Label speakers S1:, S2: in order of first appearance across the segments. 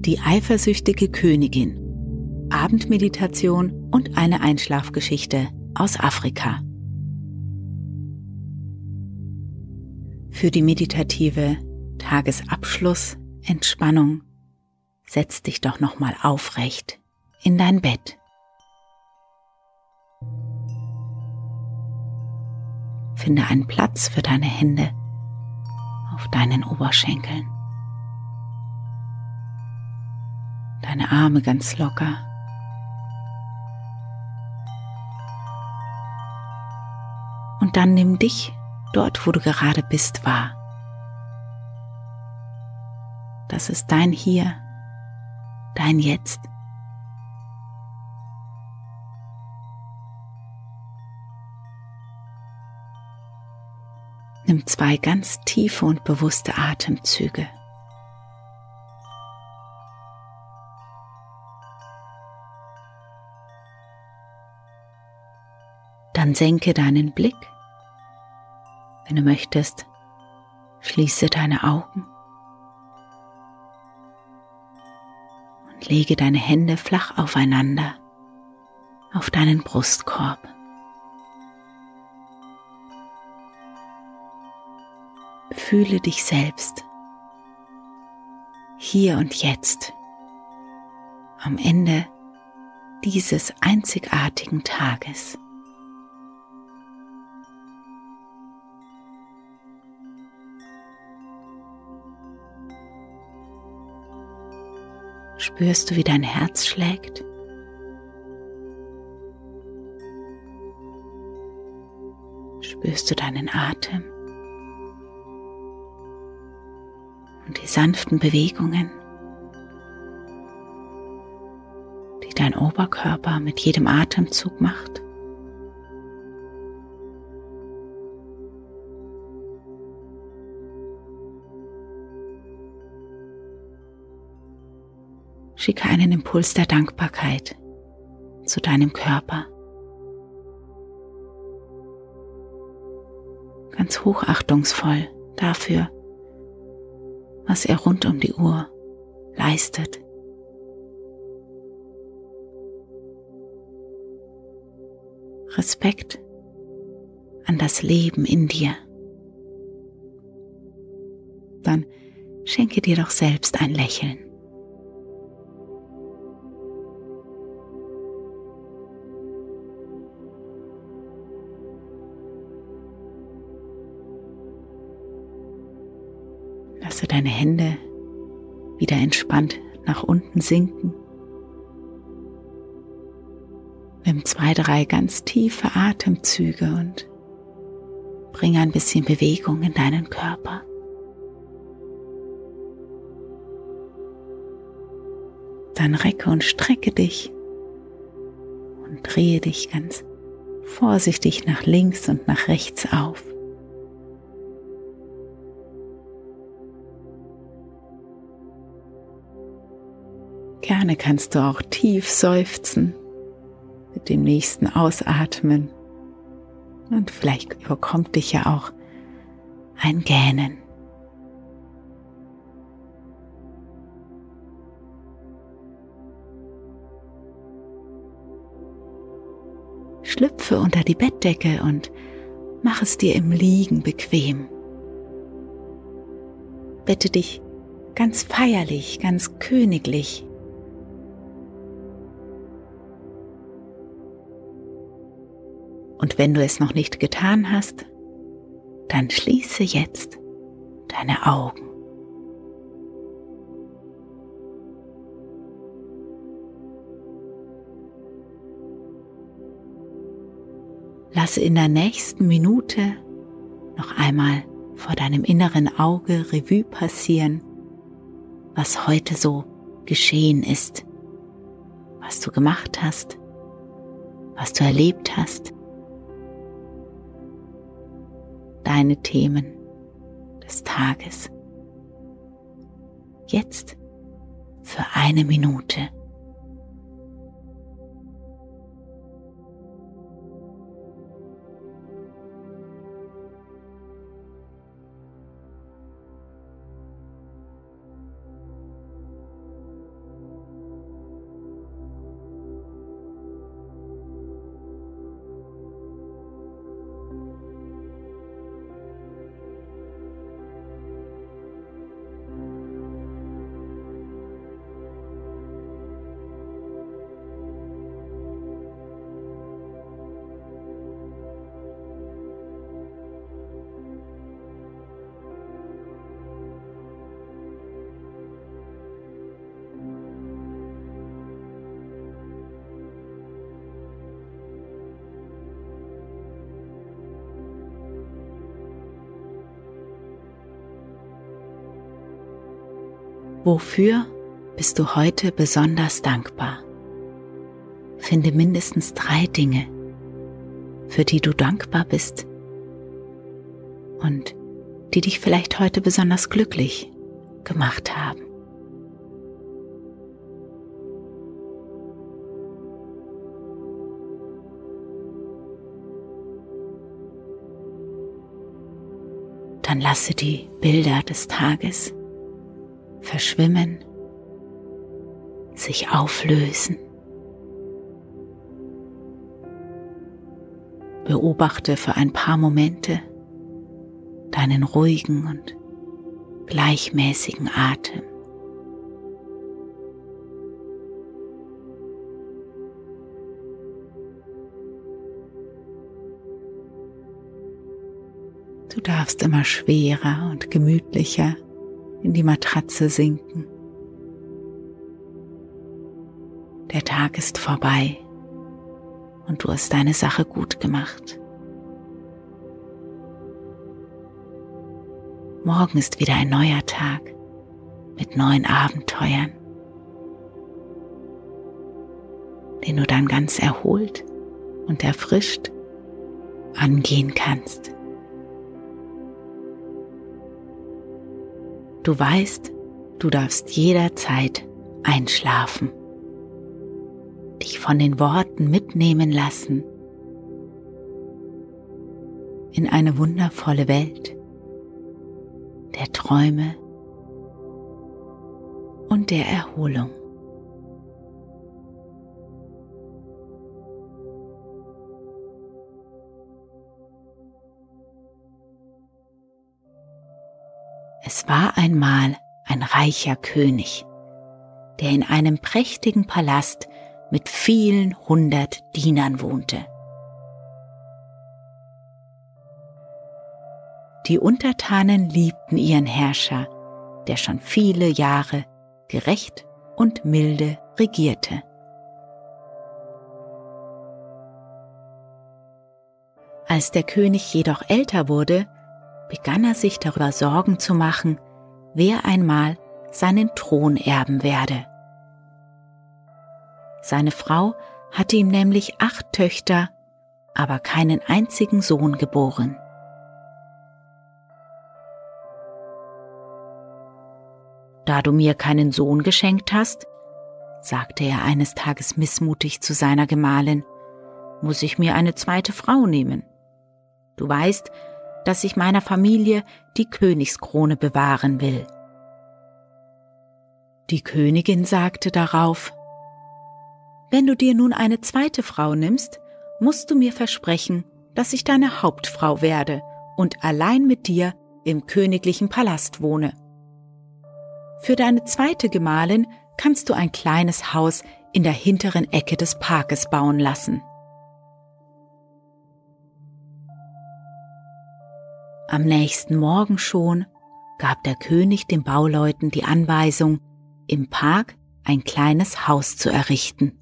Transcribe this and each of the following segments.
S1: Die eifersüchtige Königin. Abendmeditation und eine Einschlafgeschichte aus Afrika. Für die meditative Tagesabschluss, Entspannung, setz dich doch nochmal aufrecht in dein Bett. Finde einen Platz für deine Hände auf deinen Oberschenkeln. Deine Arme ganz locker. Und dann nimm dich dort, wo du gerade bist, wahr. Das ist dein Hier, dein Jetzt. Nimm zwei ganz tiefe und bewusste Atemzüge. Dann senke deinen Blick. Wenn du möchtest, schließe deine Augen und lege deine Hände flach aufeinander auf deinen Brustkorb. Fühle dich selbst hier und jetzt am Ende dieses einzigartigen Tages. Spürst du, wie dein Herz schlägt? Spürst du deinen Atem? Und die sanften Bewegungen, die dein Oberkörper mit jedem Atemzug macht? Schicke einen Impuls der Dankbarkeit zu deinem Körper. Ganz hochachtungsvoll dafür, was er rund um die Uhr leistet. Respekt an das Leben in dir. Dann schenke dir doch selbst ein Lächeln. Deine Hände wieder entspannt nach unten sinken. Nimm zwei, drei ganz tiefe Atemzüge und bring ein bisschen Bewegung in deinen Körper. Dann recke und strecke dich und drehe dich ganz vorsichtig nach links und nach rechts auf. Gerne kannst du auch tief seufzen mit dem nächsten Ausatmen. Und vielleicht überkommt dich ja auch ein Gähnen. Schlüpfe unter die Bettdecke und mach es dir im Liegen bequem. bette dich ganz feierlich, ganz königlich. Und wenn du es noch nicht getan hast, dann schließe jetzt deine Augen. Lasse in der nächsten Minute noch einmal vor deinem inneren Auge Revue passieren, was heute so geschehen ist, was du gemacht hast, was du erlebt hast, deine Themen des Tages. Jetzt für eine Minute. Wofür bist du heute besonders dankbar? Finde mindestens drei Dinge, für die du dankbar bist und die dich vielleicht heute besonders glücklich gemacht haben. Dann lasse die Bilder des Tages verschwimmen, sich auflösen. Beobachte für ein paar Momente deinen ruhigen und gleichmäßigen Atem. Du darfst immer schwerer und gemütlicher in die Matratze sinken. Der Tag ist vorbei und du hast deine Sache gut gemacht. Morgen ist wieder ein neuer Tag mit neuen Abenteuern, den du dann ganz erholt und erfrischt angehen kannst. Du weißt, du darfst jederzeit einschlafen, dich von den Worten mitnehmen lassen in eine wundervolle Welt der Träume und der Erholung. War einmal ein reicher König, der in einem prächtigen Palast mit vielen hundert Dienern wohnte. Die Untertanen liebten ihren Herrscher, der schon viele Jahre gerecht und milde regierte. Als der König jedoch älter wurde, begann er sich darüber Sorgen zu machen, wer einmal seinen Thron erben werde. Seine Frau hatte ihm nämlich acht Töchter, aber keinen einzigen Sohn geboren. Da du mir keinen Sohn geschenkt hast, sagte er eines Tages missmutig zu seiner Gemahlin, muss ich mir eine zweite Frau nehmen. Du weißt, dass ich meiner Familie die Königskrone bewahren will. Die Königin sagte darauf, Wenn du dir nun eine zweite Frau nimmst, musst du mir versprechen, dass ich deine Hauptfrau werde und allein mit dir im königlichen Palast wohne. Für deine zweite Gemahlin kannst du ein kleines Haus in der hinteren Ecke des Parkes bauen lassen. Am nächsten Morgen schon gab der König den Bauleuten die Anweisung, im Park ein kleines Haus zu errichten.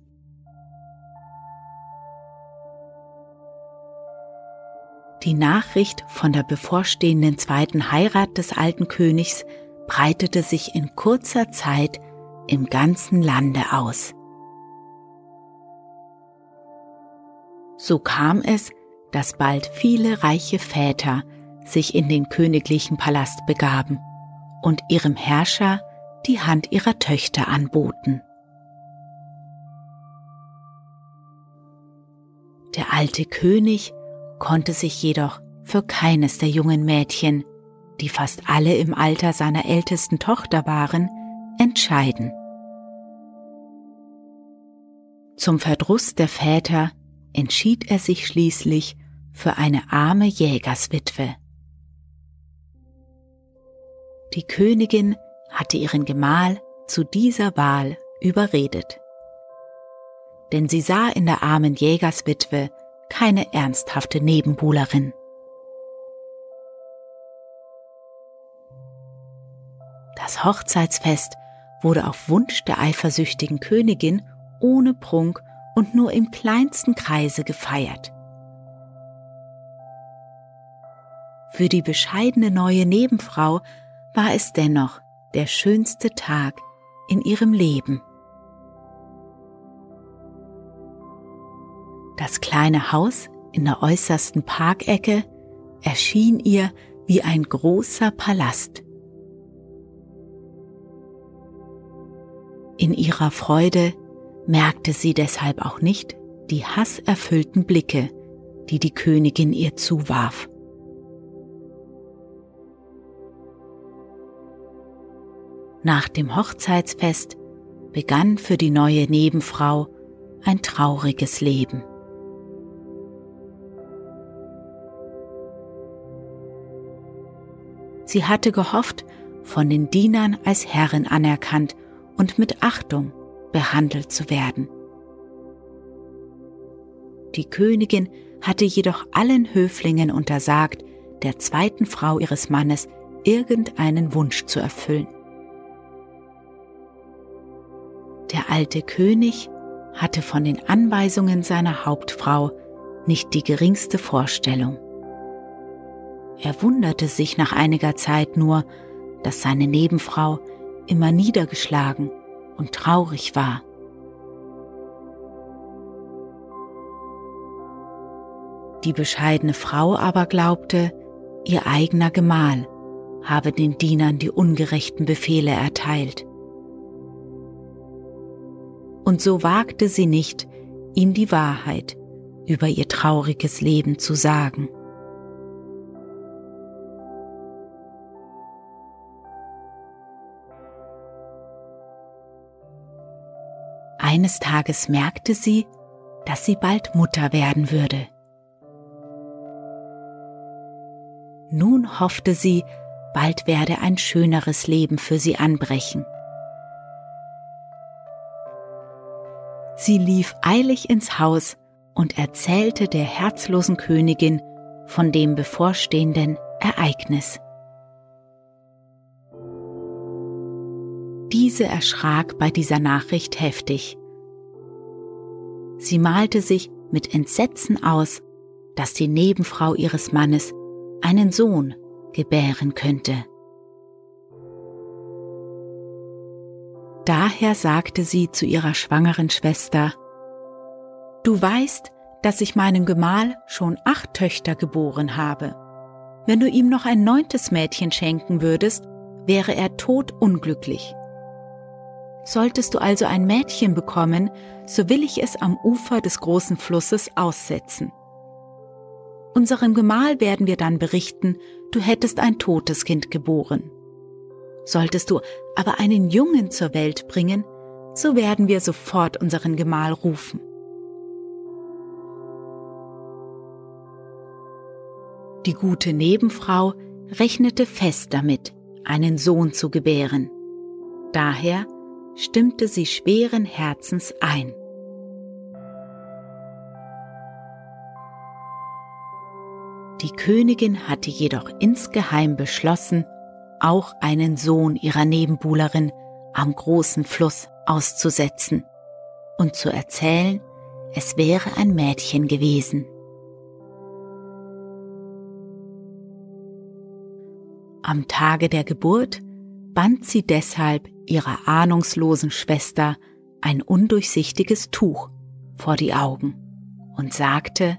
S1: Die Nachricht von der bevorstehenden zweiten Heirat des alten Königs breitete sich in kurzer Zeit im ganzen Lande aus. So kam es, dass bald viele reiche Väter sich in den königlichen Palast begaben und ihrem Herrscher die Hand ihrer Töchter anboten. Der alte König konnte sich jedoch für keines der jungen Mädchen, die fast alle im Alter seiner ältesten Tochter waren, entscheiden. Zum Verdruss der Väter entschied er sich schließlich für eine arme Jägerswitwe. Die Königin hatte ihren Gemahl zu dieser Wahl überredet. Denn sie sah in der armen Jägerswitwe keine ernsthafte Nebenbuhlerin. Das Hochzeitsfest wurde auf Wunsch der eifersüchtigen Königin ohne Prunk und nur im kleinsten Kreise gefeiert. Für die bescheidene neue Nebenfrau war es dennoch der schönste Tag in ihrem Leben. Das kleine Haus in der äußersten Parkecke erschien ihr wie ein großer Palast. In ihrer Freude merkte sie deshalb auch nicht die hasserfüllten Blicke, die die Königin ihr zuwarf. Nach dem Hochzeitsfest begann für die neue Nebenfrau ein trauriges Leben. Sie hatte gehofft, von den Dienern als Herrin anerkannt und mit Achtung behandelt zu werden. Die Königin hatte jedoch allen Höflingen untersagt, der zweiten Frau ihres Mannes irgendeinen Wunsch zu erfüllen. Der alte König hatte von den Anweisungen seiner Hauptfrau nicht die geringste Vorstellung. Er wunderte sich nach einiger Zeit nur, dass seine Nebenfrau immer niedergeschlagen und traurig war. Die bescheidene Frau aber glaubte, ihr eigener Gemahl habe den Dienern die ungerechten Befehle erteilt. Und so wagte sie nicht, ihm die Wahrheit über ihr trauriges Leben zu sagen. Eines Tages merkte sie, dass sie bald Mutter werden würde. Nun hoffte sie, bald werde ein schöneres Leben für sie anbrechen. Sie lief eilig ins Haus und erzählte der herzlosen Königin von dem bevorstehenden Ereignis. Diese erschrak bei dieser Nachricht heftig. Sie malte sich mit Entsetzen aus, dass die Nebenfrau ihres Mannes einen Sohn gebären könnte. Daher sagte sie zu ihrer schwangeren Schwester, Du weißt, dass ich meinem Gemahl schon acht Töchter geboren habe. Wenn du ihm noch ein neuntes Mädchen schenken würdest, wäre er todunglücklich. Solltest du also ein Mädchen bekommen, so will ich es am Ufer des großen Flusses aussetzen. Unserem Gemahl werden wir dann berichten, du hättest ein totes Kind geboren. Solltest du aber einen Jungen zur Welt bringen, so werden wir sofort unseren Gemahl rufen. Die gute Nebenfrau rechnete fest damit, einen Sohn zu gebären Daher stimmte sie schweren Herzens ein. Die Königin hatte jedoch insgeheim beschlossen, auch einen Sohn ihrer Nebenbuhlerin am großen Fluss auszusetzen und zu erzählen, es wäre ein Mädchen gewesen. Am Tage der Geburt band sie deshalb ihrer ahnungslosen Schwester ein undurchsichtiges Tuch vor die Augen und sagte,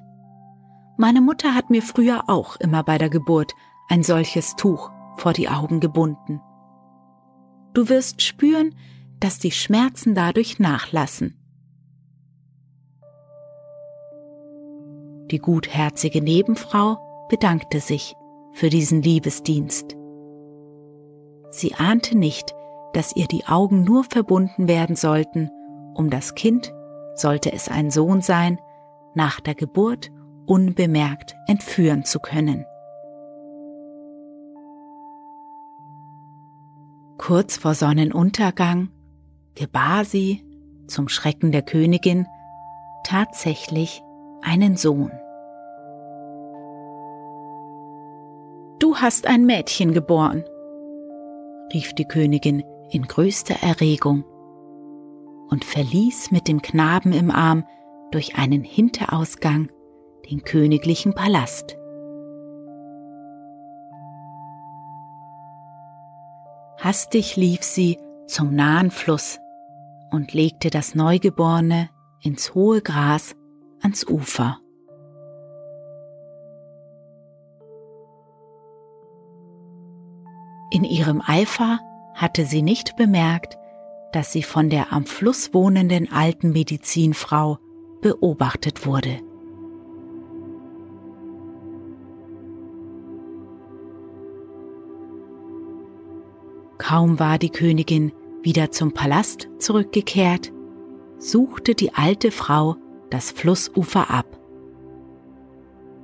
S1: meine Mutter hat mir früher auch immer bei der Geburt ein solches Tuch vor die Augen gebunden. Du wirst spüren, dass die Schmerzen dadurch nachlassen. Die gutherzige Nebenfrau bedankte sich für diesen Liebesdienst. Sie ahnte nicht, dass ihr die Augen nur verbunden werden sollten, um das Kind, sollte es ein Sohn sein, nach der Geburt unbemerkt entführen zu können. Kurz vor Sonnenuntergang gebar sie, zum Schrecken der Königin, tatsächlich einen Sohn. Du hast ein Mädchen geboren, rief die Königin in größter Erregung und verließ mit dem Knaben im Arm durch einen Hinterausgang den königlichen Palast. Hastig lief sie zum nahen Fluss und legte das Neugeborene ins hohe Gras ans Ufer. In ihrem Eifer hatte sie nicht bemerkt, dass sie von der am Fluss wohnenden alten Medizinfrau beobachtet wurde. Kaum war die Königin wieder zum Palast zurückgekehrt, suchte die alte Frau das Flussufer ab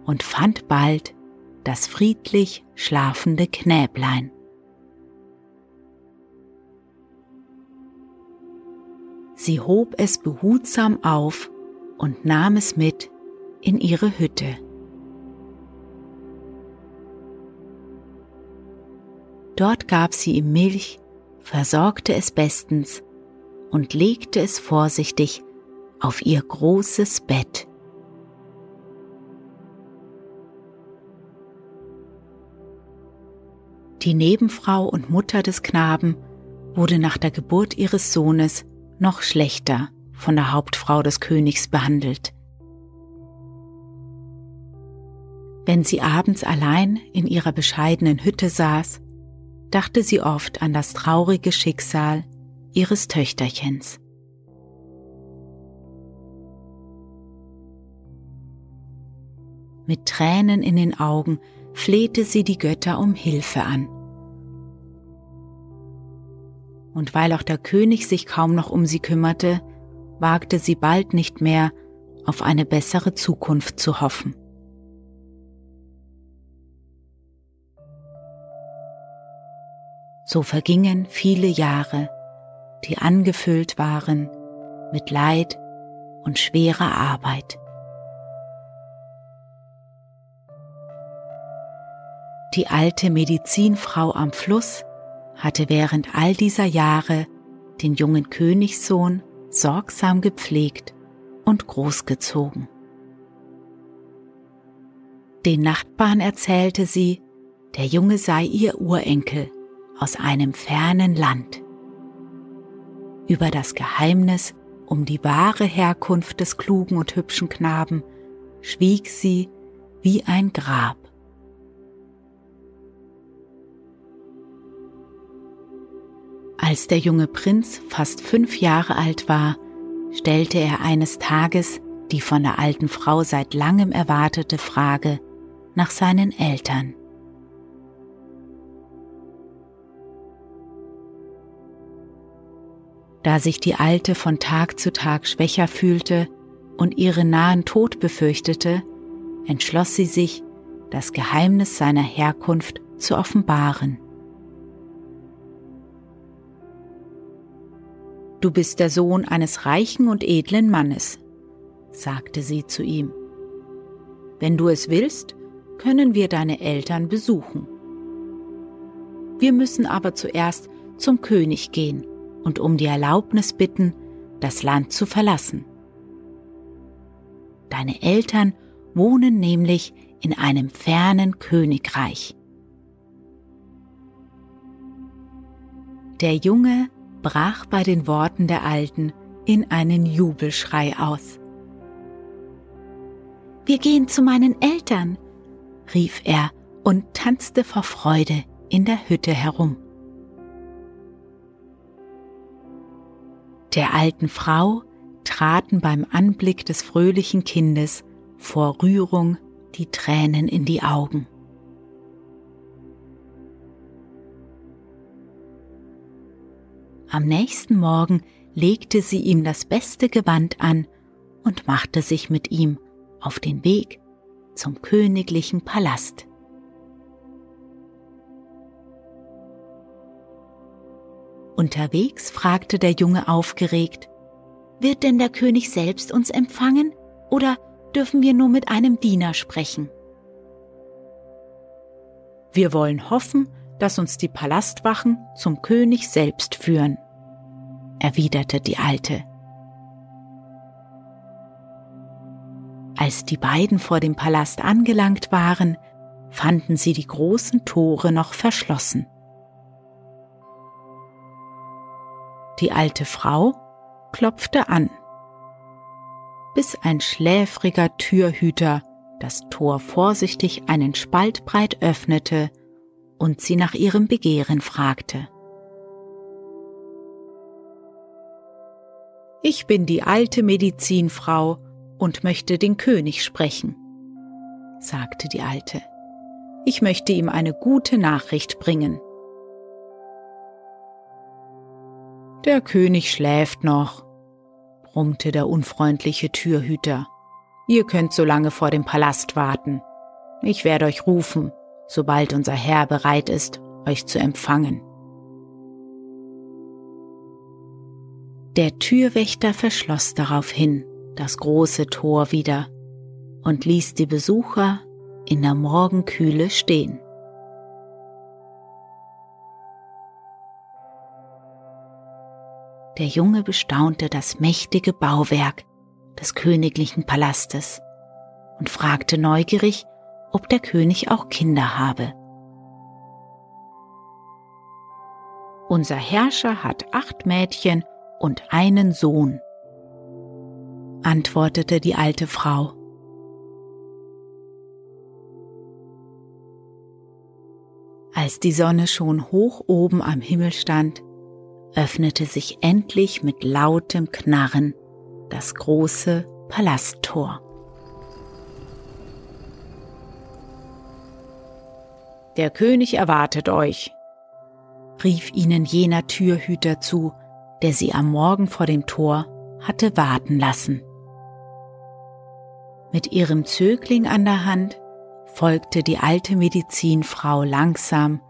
S1: und fand bald das friedlich schlafende Knäblein. Sie hob es behutsam auf und nahm es mit in ihre Hütte. Dort gab sie ihm Milch, versorgte es bestens und legte es vorsichtig auf ihr großes Bett. Die Nebenfrau und Mutter des Knaben wurde nach der Geburt ihres Sohnes noch schlechter von der Hauptfrau des Königs behandelt. Wenn sie abends allein in ihrer bescheidenen Hütte saß, dachte sie oft an das traurige Schicksal ihres Töchterchens. Mit Tränen in den Augen flehte sie die Götter um Hilfe an. Und weil auch der König sich kaum noch um sie kümmerte, wagte sie bald nicht mehr auf eine bessere Zukunft zu hoffen. So vergingen viele Jahre, die angefüllt waren mit Leid und schwerer Arbeit. Die alte Medizinfrau am Fluss hatte während all dieser Jahre den jungen Königssohn sorgsam gepflegt und großgezogen. Den Nachbarn erzählte sie, der Junge sei ihr Urenkel aus einem fernen Land. Über das Geheimnis um die wahre Herkunft des klugen und hübschen Knaben schwieg sie wie ein Grab. Als der junge Prinz fast fünf Jahre alt war, stellte er eines Tages die von der alten Frau seit langem erwartete Frage nach seinen Eltern. Da sich die Alte von Tag zu Tag schwächer fühlte und ihren nahen Tod befürchtete, entschloss sie sich, das Geheimnis seiner Herkunft zu offenbaren. Du bist der Sohn eines reichen und edlen Mannes, sagte sie zu ihm. Wenn du es willst, können wir deine Eltern besuchen. Wir müssen aber zuerst zum König gehen und um die Erlaubnis bitten, das Land zu verlassen. Deine Eltern wohnen nämlich in einem fernen Königreich. Der Junge brach bei den Worten der Alten in einen Jubelschrei aus. Wir gehen zu meinen Eltern, rief er und tanzte vor Freude in der Hütte herum. Der alten Frau traten beim Anblick des fröhlichen Kindes vor Rührung die Tränen in die Augen. Am nächsten Morgen legte sie ihm das beste Gewand an und machte sich mit ihm auf den Weg zum königlichen Palast. Unterwegs fragte der Junge aufgeregt, wird denn der König selbst uns empfangen oder dürfen wir nur mit einem Diener sprechen? Wir wollen hoffen, dass uns die Palastwachen zum König selbst führen, erwiderte die Alte. Als die beiden vor dem Palast angelangt waren, fanden sie die großen Tore noch verschlossen. Die alte Frau klopfte an, bis ein schläfriger Türhüter das Tor vorsichtig einen Spalt breit öffnete und sie nach ihrem Begehren fragte. Ich bin die alte Medizinfrau und möchte den König sprechen, sagte die Alte. Ich möchte ihm eine gute Nachricht bringen. Der König schläft noch, brummte der unfreundliche Türhüter. Ihr könnt so lange vor dem Palast warten. Ich werde euch rufen, sobald unser Herr bereit ist, euch zu empfangen. Der Türwächter verschloss daraufhin das große Tor wieder und ließ die Besucher in der Morgenkühle stehen. Der Junge bestaunte das mächtige Bauwerk des königlichen Palastes und fragte neugierig, ob der König auch Kinder habe. Unser Herrscher hat acht Mädchen und einen Sohn, antwortete die alte Frau. Als die Sonne schon hoch oben am Himmel stand, öffnete sich endlich mit lautem Knarren das große Palasttor. Der König erwartet euch, rief ihnen jener Türhüter zu, der sie am Morgen vor dem Tor hatte warten lassen. Mit ihrem Zögling an der Hand folgte die alte Medizinfrau langsam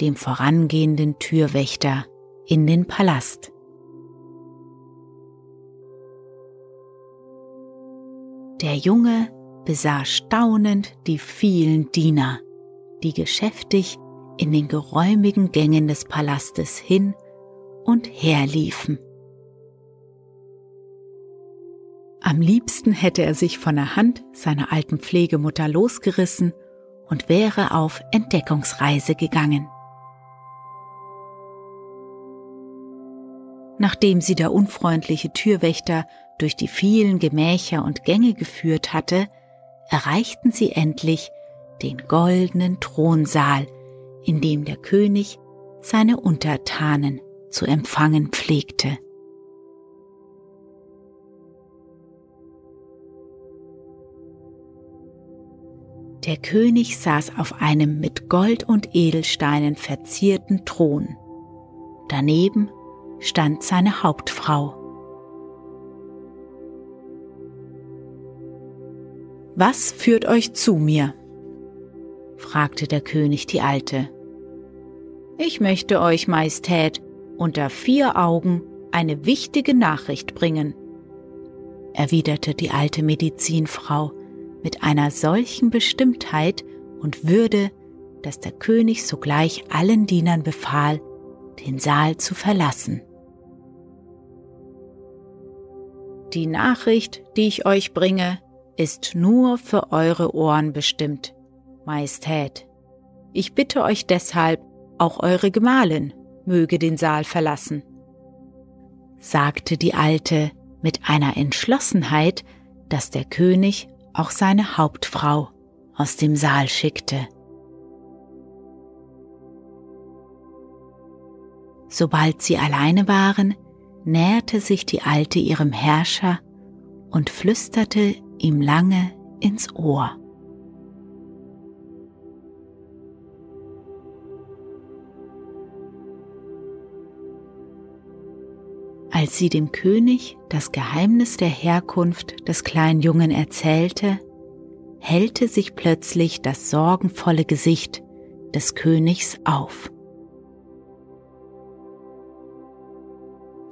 S1: dem vorangehenden Türwächter in den Palast. Der Junge besah staunend die vielen Diener, die geschäftig in den geräumigen Gängen des Palastes hin und her liefen. Am liebsten hätte er sich von der Hand seiner alten Pflegemutter losgerissen und wäre auf Entdeckungsreise gegangen. Nachdem sie der unfreundliche Türwächter durch die vielen Gemächer und Gänge geführt hatte, erreichten sie endlich den goldenen Thronsaal, in dem der König seine Untertanen zu empfangen pflegte. Der König saß auf einem mit Gold und Edelsteinen verzierten Thron. Daneben stand seine Hauptfrau. Was führt euch zu mir? fragte der König die Alte. Ich möchte euch, Majestät, unter vier Augen eine wichtige Nachricht bringen, erwiderte die alte Medizinfrau mit einer solchen Bestimmtheit und Würde, dass der König sogleich allen Dienern befahl, den Saal zu verlassen. Die Nachricht, die ich euch bringe, ist nur für eure Ohren bestimmt, Majestät. Ich bitte euch deshalb, auch eure Gemahlin möge den Saal verlassen, sagte die Alte mit einer Entschlossenheit, dass der König auch seine Hauptfrau aus dem Saal schickte. Sobald sie alleine waren, näherte sich die Alte ihrem Herrscher und flüsterte ihm lange ins Ohr. Als sie dem König das Geheimnis der Herkunft des kleinen Jungen erzählte, hellte sich plötzlich das sorgenvolle Gesicht des Königs auf.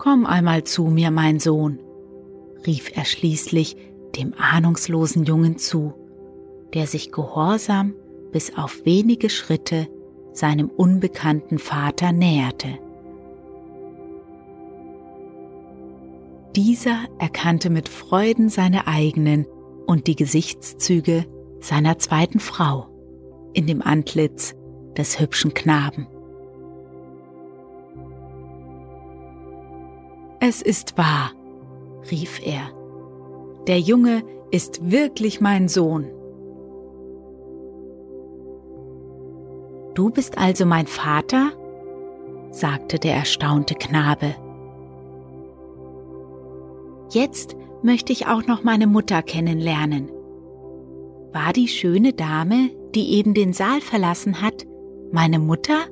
S1: Komm einmal zu mir, mein Sohn, rief er schließlich dem ahnungslosen Jungen zu, der sich gehorsam bis auf wenige Schritte seinem unbekannten Vater näherte. Dieser erkannte mit Freuden seine eigenen und die Gesichtszüge seiner zweiten Frau in dem Antlitz des hübschen Knaben. Es ist wahr, rief er. Der Junge ist wirklich mein Sohn. Du bist also mein Vater? sagte der erstaunte Knabe. Jetzt möchte ich auch noch meine Mutter kennenlernen. War die schöne Dame, die eben den Saal verlassen hat, meine Mutter?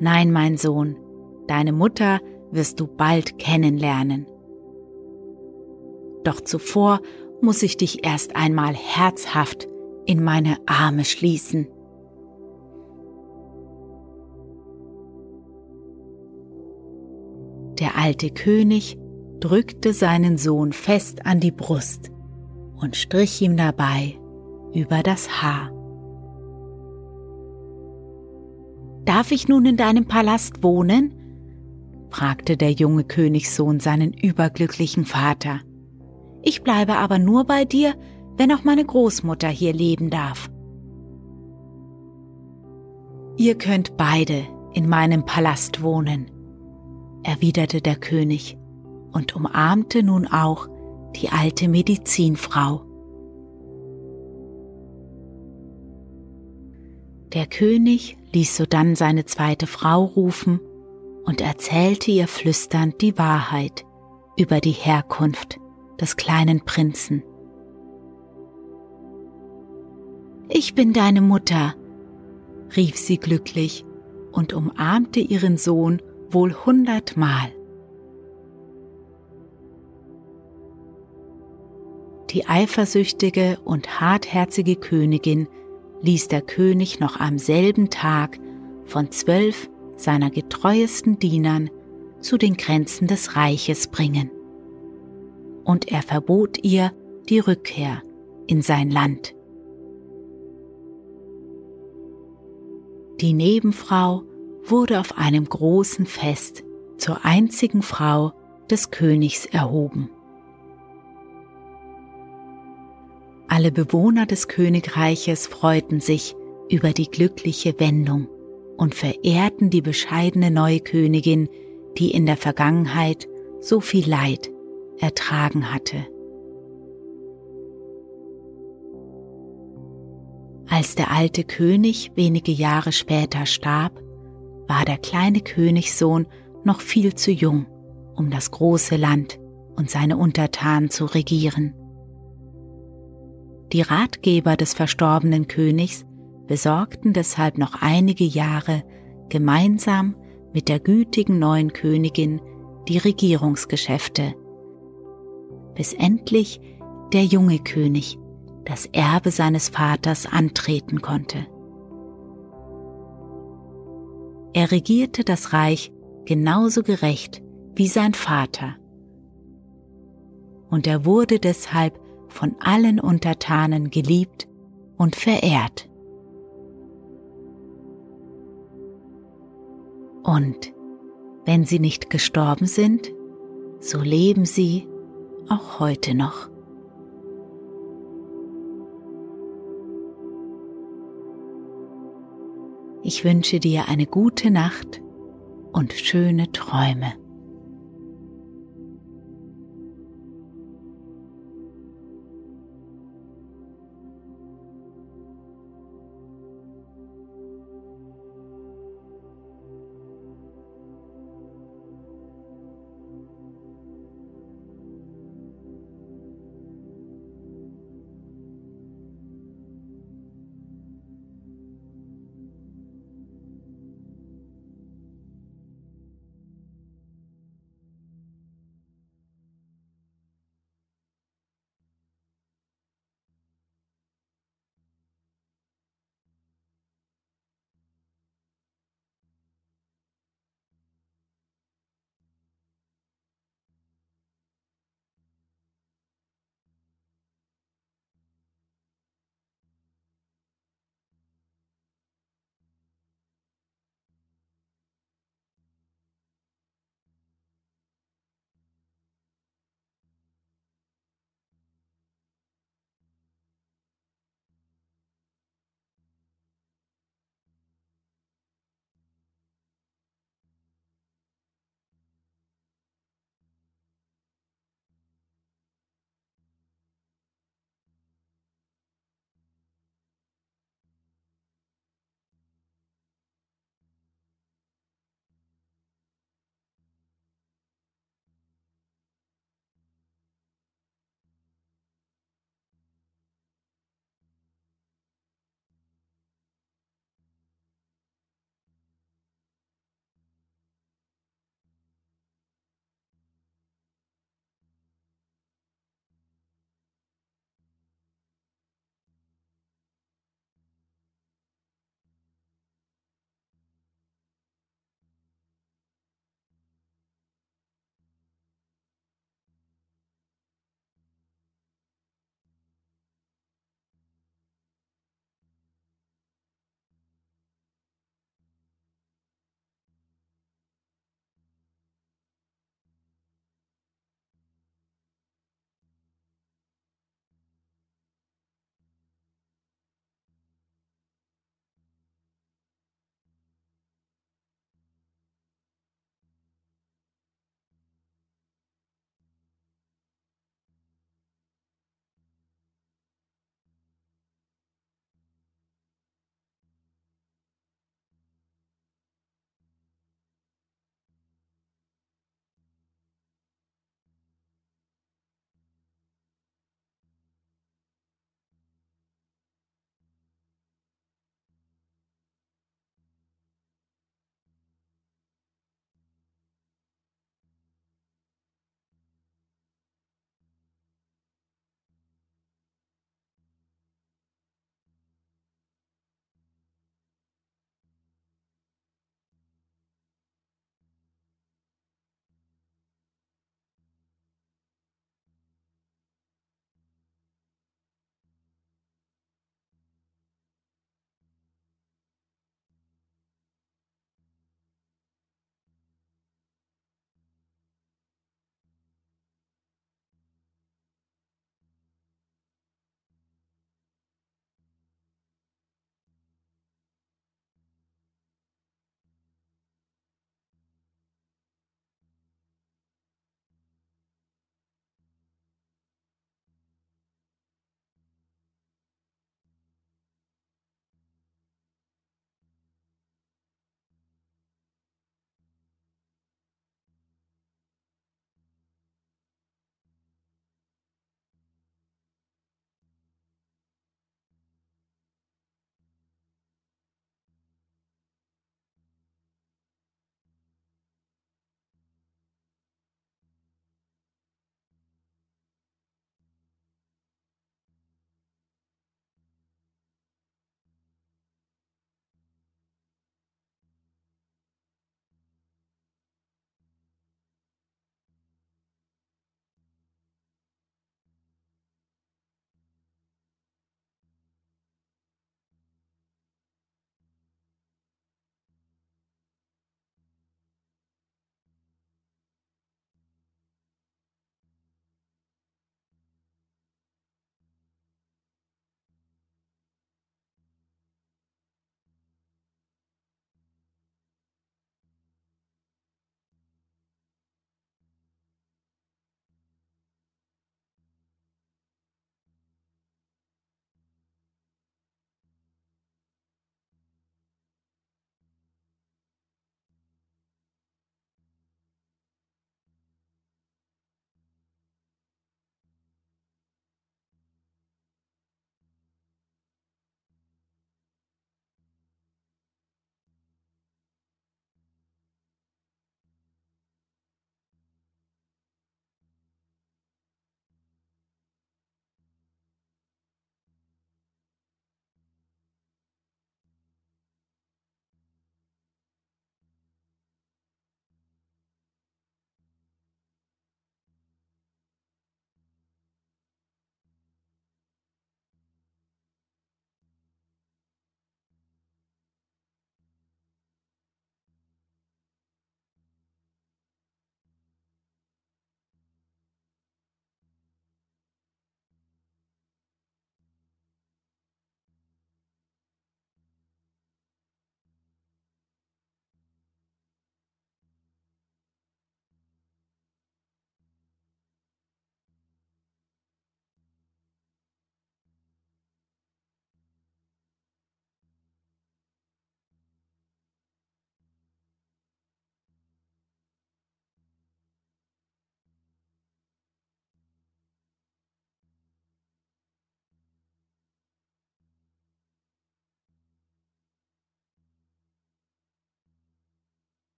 S1: Nein, mein Sohn, deine Mutter wirst du bald kennenlernen. Doch zuvor muss ich dich erst einmal herzhaft in meine Arme schließen. Der alte König drückte seinen Sohn fest an die Brust und strich ihm dabei über das Haar. Darf ich nun in deinem Palast wohnen? fragte der junge Königssohn seinen überglücklichen Vater. Ich bleibe aber nur bei dir, wenn auch meine Großmutter hier leben darf. Ihr könnt beide in meinem Palast wohnen, erwiderte der König und umarmte nun auch die alte Medizinfrau. Der König ließ sodann seine zweite Frau rufen und erzählte ihr flüsternd die Wahrheit über die Herkunft des kleinen Prinzen. Ich bin deine Mutter, rief sie glücklich und umarmte ihren Sohn wohl hundertmal. Die eifersüchtige und hartherzige Königin ließ der König noch am selben Tag von zwölf seiner getreuesten Dienern zu den Grenzen des Reiches bringen. Und er verbot ihr die Rückkehr in sein Land. Die Nebenfrau wurde auf einem großen Fest zur einzigen Frau des Königs erhoben. Alle Bewohner des Königreiches freuten sich über die glückliche Wendung und verehrten die bescheidene neue Königin, die in der Vergangenheit so viel Leid ertragen hatte. Als der alte König wenige Jahre später starb, war der kleine Königssohn noch viel zu jung, um das große Land und seine Untertanen zu regieren. Die Ratgeber des verstorbenen Königs besorgten deshalb noch einige Jahre gemeinsam mit der gütigen neuen Königin die Regierungsgeschäfte, bis endlich der junge König das Erbe seines Vaters antreten konnte. Er regierte das Reich genauso gerecht wie sein Vater. Und er wurde deshalb von allen Untertanen geliebt und verehrt. Und wenn sie nicht gestorben sind, so leben sie auch heute noch. Ich wünsche dir eine gute Nacht und schöne Träume.